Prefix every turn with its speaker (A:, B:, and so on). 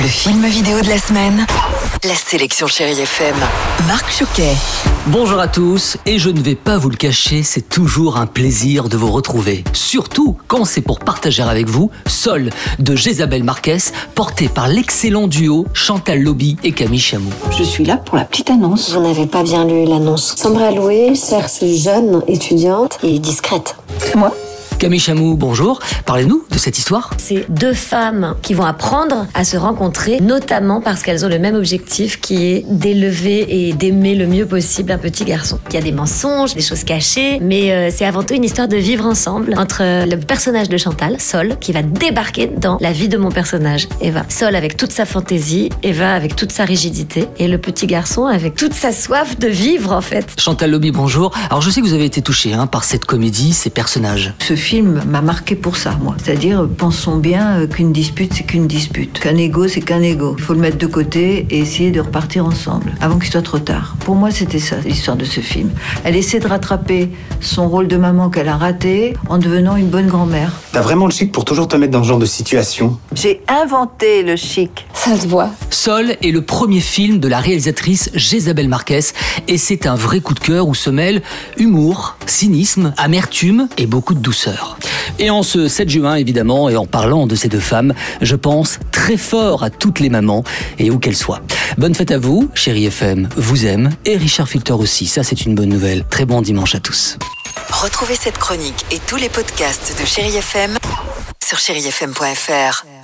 A: Le film vidéo de la semaine. La sélection Chéri FM. Marc Choquet.
B: Bonjour à tous, et je ne vais pas vous le cacher, c'est toujours un plaisir de vous retrouver. Surtout quand c'est pour partager avec vous Sol de Jésabel Marquez, porté par l'excellent duo Chantal Lobby et Camille Chamou.
C: Je suis là pour la petite annonce.
D: Vous n'avez pas bien lu l'annonce. À louer cherche jeune étudiante et discrète.
C: C'est moi?
B: Camille Chamou, bonjour. Parlez-nous de cette histoire.
E: C'est deux femmes qui vont apprendre à se rencontrer, notamment parce qu'elles ont le même objectif qui est d'élever et d'aimer le mieux possible un petit garçon. Il y a des mensonges, des choses cachées, mais euh, c'est avant tout une histoire de vivre ensemble entre le personnage de Chantal, Sol, qui va débarquer dans la vie de mon personnage, Eva. Sol avec toute sa fantaisie, Eva avec toute sa rigidité, et le petit garçon avec toute sa soif de vivre en fait.
B: Chantal Lobby, bonjour. Alors je sais que vous avez été touché hein, par cette comédie, ces personnages.
C: Ce film m'a marqué pour ça, moi. C'est-à-dire, pensons bien euh, qu'une dispute, c'est qu'une dispute. Qu'un ego, c'est qu'un ego. Il faut le mettre de côté et essayer de repartir ensemble, avant qu'il soit trop tard. Pour moi, c'était ça, l'histoire de ce film. Elle essaie de rattraper son rôle de maman qu'elle a raté en devenant une bonne grand-mère.
F: T'as vraiment le chic pour toujours te mettre dans ce genre de situation?
C: J'ai inventé le chic.
D: Ça se voit.
B: Sol est le premier film de la réalisatrice Jésabel Marquez et c'est un vrai coup de cœur où se mêlent humour, cynisme, amertume et beaucoup de douceur. Et en ce 7 juin évidemment et en parlant de ces deux femmes, je pense très fort à toutes les mamans et où qu'elles soient. Bonne fête à vous, chérie FM, vous aime et Richard Filter aussi, ça c'est une bonne nouvelle. Très bon dimanche à tous.
A: Retrouvez cette chronique et tous les podcasts de Chéri FM sur chérifm.fr.